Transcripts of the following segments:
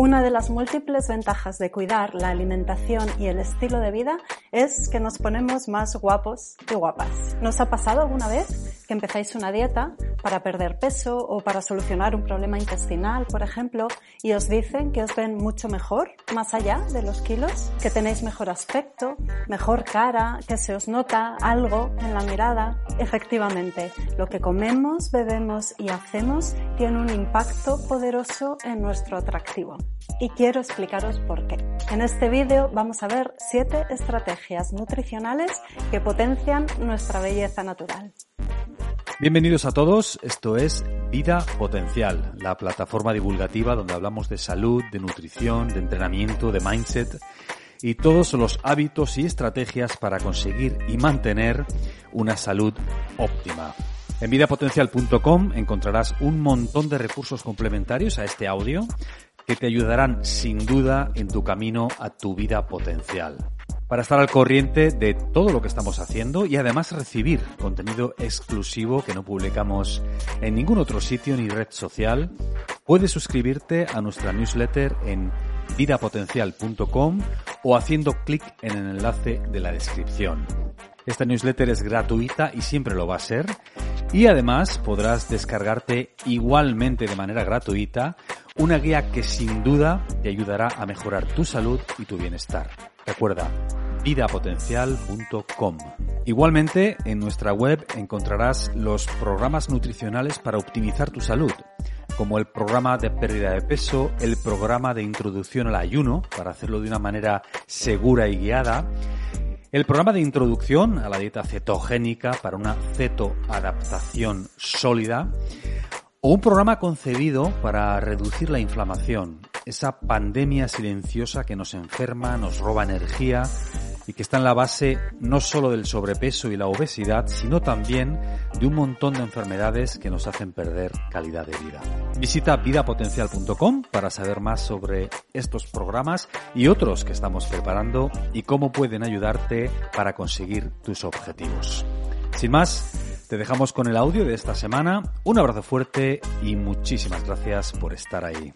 Una de las múltiples ventajas de cuidar la alimentación y el estilo de vida es que nos ponemos más guapos y guapas. ¿Nos ha pasado alguna vez que empezáis una dieta para perder peso o para solucionar un problema intestinal, por ejemplo, y os dicen que os ven mucho mejor, más allá de los kilos, que tenéis mejor aspecto, mejor cara, que se os nota algo en la mirada? Efectivamente, lo que comemos, bebemos y hacemos tiene un impacto poderoso en nuestro atractivo y quiero explicaros por qué. En este vídeo vamos a ver 7 estrategias nutricionales que potencian nuestra belleza natural. Bienvenidos a todos, esto es Vida Potencial, la plataforma divulgativa donde hablamos de salud, de nutrición, de entrenamiento, de mindset y todos los hábitos y estrategias para conseguir y mantener una salud óptima. En vidapotencial.com encontrarás un montón de recursos complementarios a este audio que te ayudarán sin duda en tu camino a tu vida potencial. Para estar al corriente de todo lo que estamos haciendo y además recibir contenido exclusivo que no publicamos en ningún otro sitio ni red social, puedes suscribirte a nuestra newsletter en vidapotencial.com o haciendo clic en el enlace de la descripción. Esta newsletter es gratuita y siempre lo va a ser. Y además podrás descargarte igualmente de manera gratuita una guía que sin duda te ayudará a mejorar tu salud y tu bienestar. Recuerda, vidapotencial.com. Igualmente, en nuestra web encontrarás los programas nutricionales para optimizar tu salud, como el programa de pérdida de peso, el programa de introducción al ayuno, para hacerlo de una manera segura y guiada, el programa de introducción a la dieta cetogénica para una cetoadaptación sólida, o un programa concebido para reducir la inflamación, esa pandemia silenciosa que nos enferma, nos roba energía y que está en la base no solo del sobrepeso y la obesidad, sino también de un montón de enfermedades que nos hacen perder calidad de vida. Visita vidapotencial.com para saber más sobre estos programas y otros que estamos preparando y cómo pueden ayudarte para conseguir tus objetivos. Sin más, te dejamos con el audio de esta semana. Un abrazo fuerte y muchísimas gracias por estar ahí.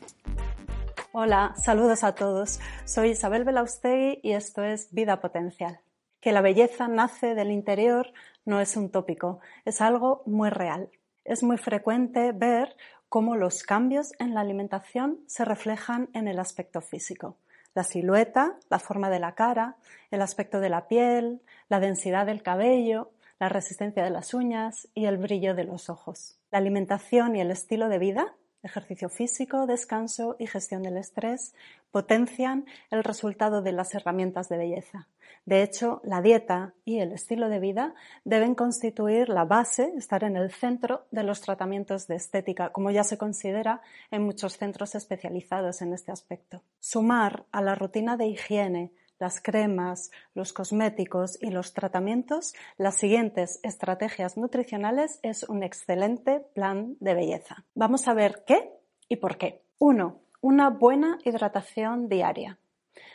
Hola, saludos a todos. Soy Isabel Belaustegui y esto es Vida Potencial. Que la belleza nace del interior no es un tópico, es algo muy real. Es muy frecuente ver cómo los cambios en la alimentación se reflejan en el aspecto físico. La silueta, la forma de la cara, el aspecto de la piel, la densidad del cabello, la resistencia de las uñas y el brillo de los ojos. La alimentación y el estilo de vida, ejercicio físico, descanso y gestión del estrés, potencian el resultado de las herramientas de belleza. De hecho, la dieta y el estilo de vida deben constituir la base, estar en el centro de los tratamientos de estética, como ya se considera en muchos centros especializados en este aspecto. Sumar a la rutina de higiene las cremas, los cosméticos y los tratamientos, las siguientes estrategias nutricionales es un excelente plan de belleza. Vamos a ver qué y por qué. 1. Una buena hidratación diaria.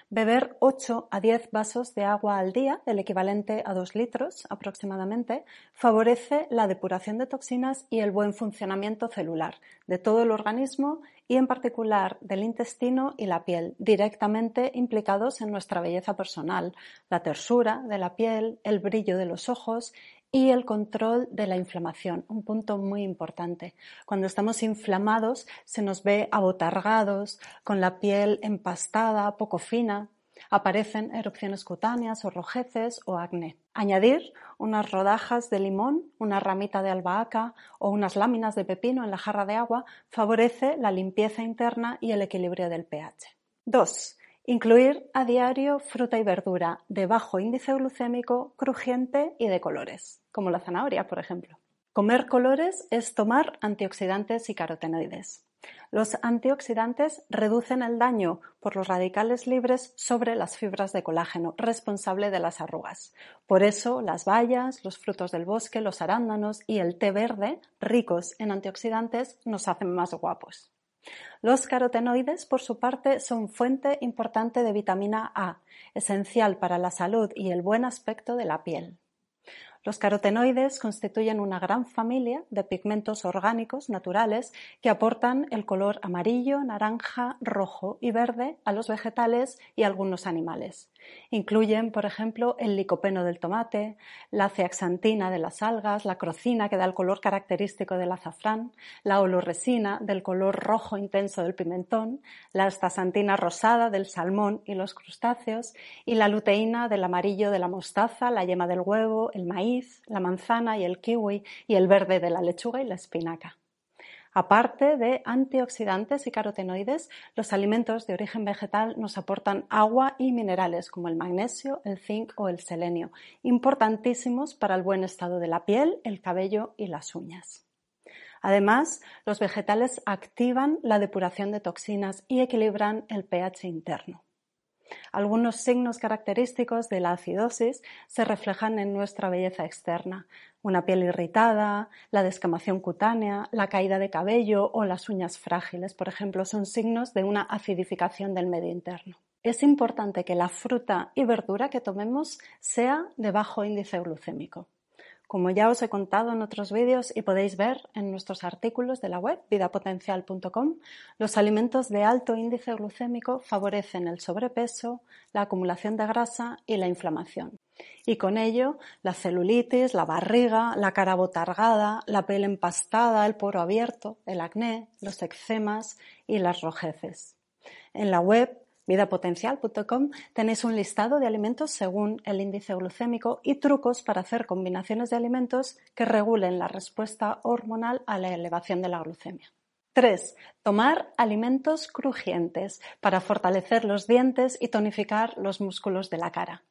Beber 8 a 10 vasos de agua al día, el equivalente a 2 litros aproximadamente, favorece la depuración de toxinas y el buen funcionamiento celular de todo el organismo y en particular del intestino y la piel, directamente implicados en nuestra belleza personal, la tersura de la piel, el brillo de los ojos y el control de la inflamación, un punto muy importante. Cuando estamos inflamados se nos ve abotargados, con la piel empastada, poco fina, aparecen erupciones cutáneas o rojeces o acné. Añadir unas rodajas de limón, una ramita de albahaca o unas láminas de pepino en la jarra de agua favorece la limpieza interna y el equilibrio del pH. 2. Incluir a diario fruta y verdura de bajo índice glucémico, crujiente y de colores, como la zanahoria, por ejemplo. Comer colores es tomar antioxidantes y carotenoides. Los antioxidantes reducen el daño por los radicales libres sobre las fibras de colágeno, responsable de las arrugas. Por eso, las bayas, los frutos del bosque, los arándanos y el té verde, ricos en antioxidantes, nos hacen más guapos. Los carotenoides, por su parte, son fuente importante de vitamina A, esencial para la salud y el buen aspecto de la piel. Los carotenoides constituyen una gran familia de pigmentos orgánicos naturales que aportan el color amarillo, naranja, rojo y verde a los vegetales y algunos animales. Incluyen, por ejemplo, el licopeno del tomate, la ceaxantina de las algas, la crocina que da el color característico del azafrán, la oloresina del color rojo intenso del pimentón, la astaxantina rosada del salmón y los crustáceos y la luteína del amarillo de la mostaza, la yema del huevo, el maíz, la manzana y el kiwi y el verde de la lechuga y la espinaca. Aparte de antioxidantes y carotenoides, los alimentos de origen vegetal nos aportan agua y minerales como el magnesio, el zinc o el selenio, importantísimos para el buen estado de la piel, el cabello y las uñas. Además, los vegetales activan la depuración de toxinas y equilibran el pH interno. Algunos signos característicos de la acidosis se reflejan en nuestra belleza externa. Una piel irritada, la descamación cutánea, la caída de cabello o las uñas frágiles, por ejemplo, son signos de una acidificación del medio interno. Es importante que la fruta y verdura que tomemos sea de bajo índice glucémico. Como ya os he contado en otros vídeos y podéis ver en nuestros artículos de la web vidapotencial.com, los alimentos de alto índice glucémico favorecen el sobrepeso, la acumulación de grasa y la inflamación. Y con ello, la celulitis, la barriga, la cara botargada, la piel empastada, el poro abierto, el acné, los eczemas y las rojeces. En la web vidapotencial.com tenéis un listado de alimentos según el índice glucémico y trucos para hacer combinaciones de alimentos que regulen la respuesta hormonal a la elevación de la glucemia. 3. Tomar alimentos crujientes para fortalecer los dientes y tonificar los músculos de la cara.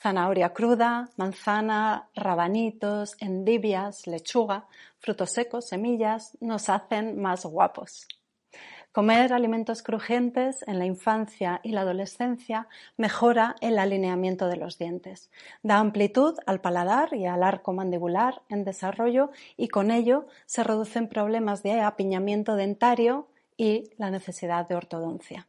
Zanahoria cruda, manzana, rabanitos, endivias, lechuga, frutos secos, semillas nos hacen más guapos. Comer alimentos crujientes en la infancia y la adolescencia mejora el alineamiento de los dientes, da amplitud al paladar y al arco mandibular en desarrollo y con ello se reducen problemas de apiñamiento dentario y la necesidad de ortodoncia.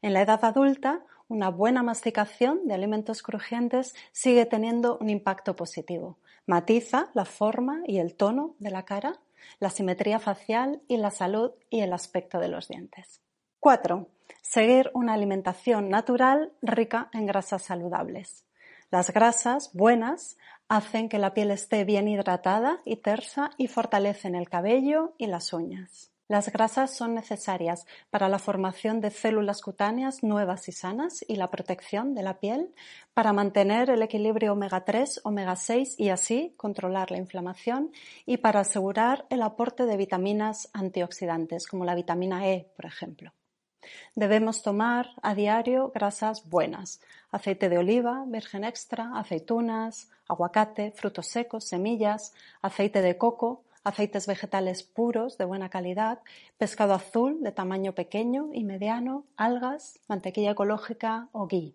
En la edad adulta, una buena masticación de alimentos crujientes sigue teniendo un impacto positivo. Matiza la forma y el tono de la cara la simetría facial y la salud y el aspecto de los dientes. 4. Seguir una alimentación natural rica en grasas saludables. Las grasas buenas hacen que la piel esté bien hidratada y tersa y fortalecen el cabello y las uñas. Las grasas son necesarias para la formación de células cutáneas nuevas y sanas y la protección de la piel, para mantener el equilibrio omega 3, omega 6 y así controlar la inflamación y para asegurar el aporte de vitaminas antioxidantes como la vitamina E, por ejemplo. Debemos tomar a diario grasas buenas, aceite de oliva, virgen extra, aceitunas, aguacate, frutos secos, semillas, aceite de coco, aceites vegetales puros de buena calidad, pescado azul de tamaño pequeño y mediano, algas, mantequilla ecológica o ghee.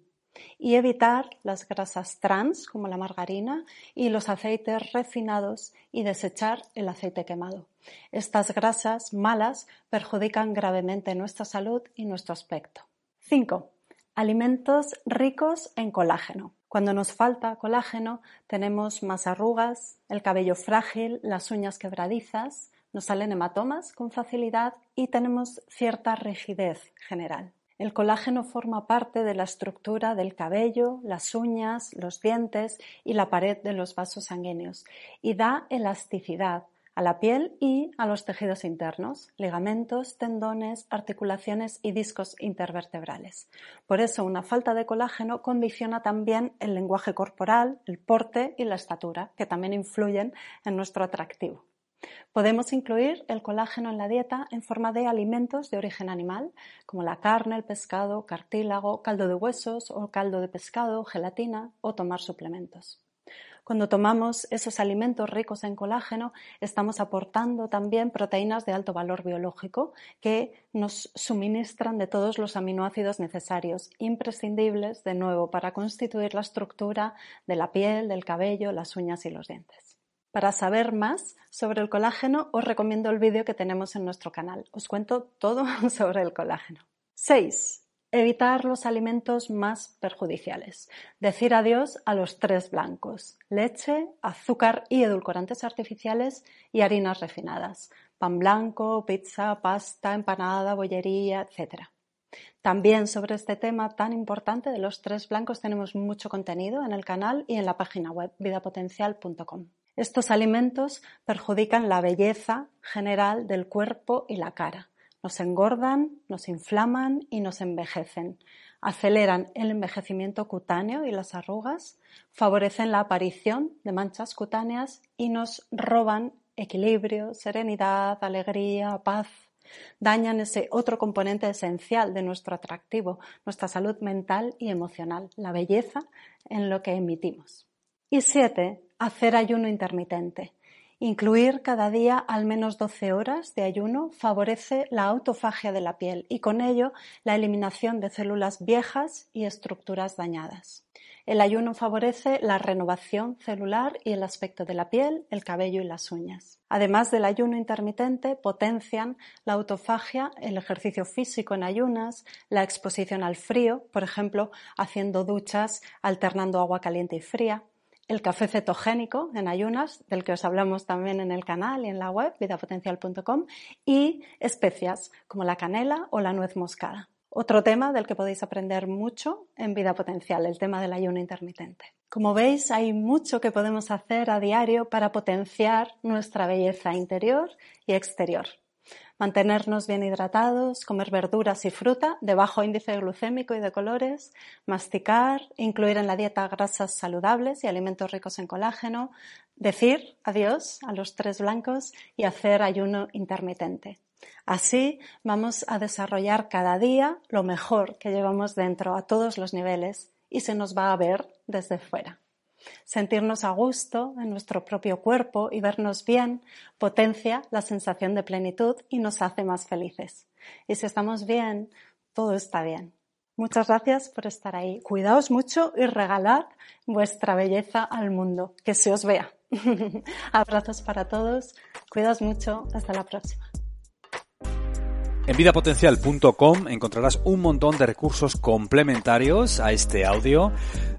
Y evitar las grasas trans como la margarina y los aceites refinados y desechar el aceite quemado. Estas grasas malas perjudican gravemente nuestra salud y nuestro aspecto. 5. Alimentos ricos en colágeno. Cuando nos falta colágeno tenemos más arrugas, el cabello frágil, las uñas quebradizas, nos salen hematomas con facilidad y tenemos cierta rigidez general. El colágeno forma parte de la estructura del cabello, las uñas, los dientes y la pared de los vasos sanguíneos y da elasticidad, a la piel y a los tejidos internos, ligamentos, tendones, articulaciones y discos intervertebrales. Por eso una falta de colágeno condiciona también el lenguaje corporal, el porte y la estatura, que también influyen en nuestro atractivo. Podemos incluir el colágeno en la dieta en forma de alimentos de origen animal, como la carne, el pescado, cartílago, caldo de huesos o caldo de pescado, gelatina o tomar suplementos. Cuando tomamos esos alimentos ricos en colágeno, estamos aportando también proteínas de alto valor biológico que nos suministran de todos los aminoácidos necesarios, imprescindibles de nuevo para constituir la estructura de la piel, del cabello, las uñas y los dientes. Para saber más sobre el colágeno, os recomiendo el vídeo que tenemos en nuestro canal. Os cuento todo sobre el colágeno. 6. Evitar los alimentos más perjudiciales. Decir adiós a los tres blancos, leche, azúcar y edulcorantes artificiales y harinas refinadas, pan blanco, pizza, pasta, empanada, bollería, etc. También sobre este tema tan importante de los tres blancos tenemos mucho contenido en el canal y en la página web vidapotencial.com. Estos alimentos perjudican la belleza general del cuerpo y la cara nos engordan, nos inflaman y nos envejecen. Aceleran el envejecimiento cutáneo y las arrugas, favorecen la aparición de manchas cutáneas y nos roban equilibrio, serenidad, alegría, paz. Dañan ese otro componente esencial de nuestro atractivo, nuestra salud mental y emocional, la belleza en lo que emitimos. Y siete, hacer ayuno intermitente. Incluir cada día al menos 12 horas de ayuno favorece la autofagia de la piel y con ello la eliminación de células viejas y estructuras dañadas. El ayuno favorece la renovación celular y el aspecto de la piel, el cabello y las uñas. Además del ayuno intermitente, potencian la autofagia, el ejercicio físico en ayunas, la exposición al frío, por ejemplo, haciendo duchas alternando agua caliente y fría, el café cetogénico en ayunas, del que os hablamos también en el canal y en la web vidapotencial.com, y especias como la canela o la nuez moscada. Otro tema del que podéis aprender mucho en Vida Potencial, el tema del ayuno intermitente. Como veis, hay mucho que podemos hacer a diario para potenciar nuestra belleza interior y exterior mantenernos bien hidratados, comer verduras y fruta de bajo índice glucémico y de colores, masticar, incluir en la dieta grasas saludables y alimentos ricos en colágeno, decir adiós a los tres blancos y hacer ayuno intermitente. Así vamos a desarrollar cada día lo mejor que llevamos dentro a todos los niveles y se nos va a ver desde fuera. Sentirnos a gusto en nuestro propio cuerpo y vernos bien potencia la sensación de plenitud y nos hace más felices. Y si estamos bien, todo está bien. Muchas gracias por estar ahí. Cuidaos mucho y regalad vuestra belleza al mundo. Que se os vea. Abrazos para todos. Cuidaos mucho. Hasta la próxima. En vidapotencial.com encontrarás un montón de recursos complementarios a este audio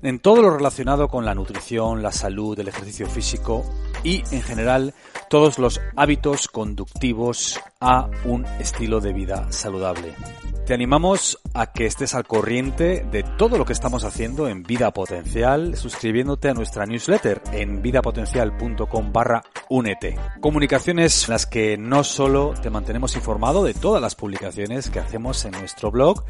en todo lo relacionado con la nutrición, la salud, el ejercicio físico y en general todos los hábitos conductivos a un estilo de vida saludable. Te animamos a que estés al corriente de todo lo que estamos haciendo en Vida Potencial, suscribiéndote a nuestra newsletter en vidapotencial.com barra únete. Comunicaciones en las que no solo te mantenemos informado de todas las publicaciones que hacemos en nuestro blog,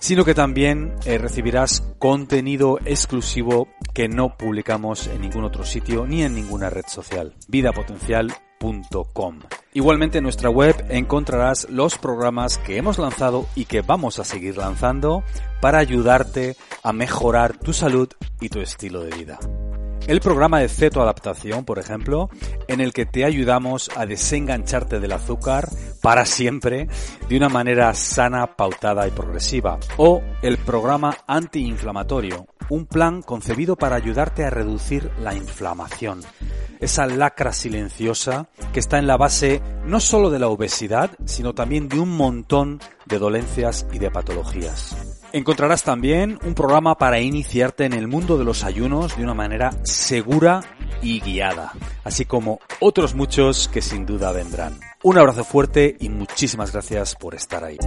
sino que también eh, recibirás contenido exclusivo que no publicamos en ningún otro sitio ni en ninguna red social. Vida Potencial Igualmente en nuestra web encontrarás los programas que hemos lanzado y que vamos a seguir lanzando para ayudarte a mejorar tu salud y tu estilo de vida. El programa de cetoadaptación, por ejemplo, en el que te ayudamos a desengancharte del azúcar para siempre de una manera sana, pautada y progresiva. O el programa antiinflamatorio, un plan concebido para ayudarte a reducir la inflamación esa lacra silenciosa que está en la base no solo de la obesidad, sino también de un montón de dolencias y de patologías. Encontrarás también un programa para iniciarte en el mundo de los ayunos de una manera segura y guiada, así como otros muchos que sin duda vendrán. Un abrazo fuerte y muchísimas gracias por estar ahí.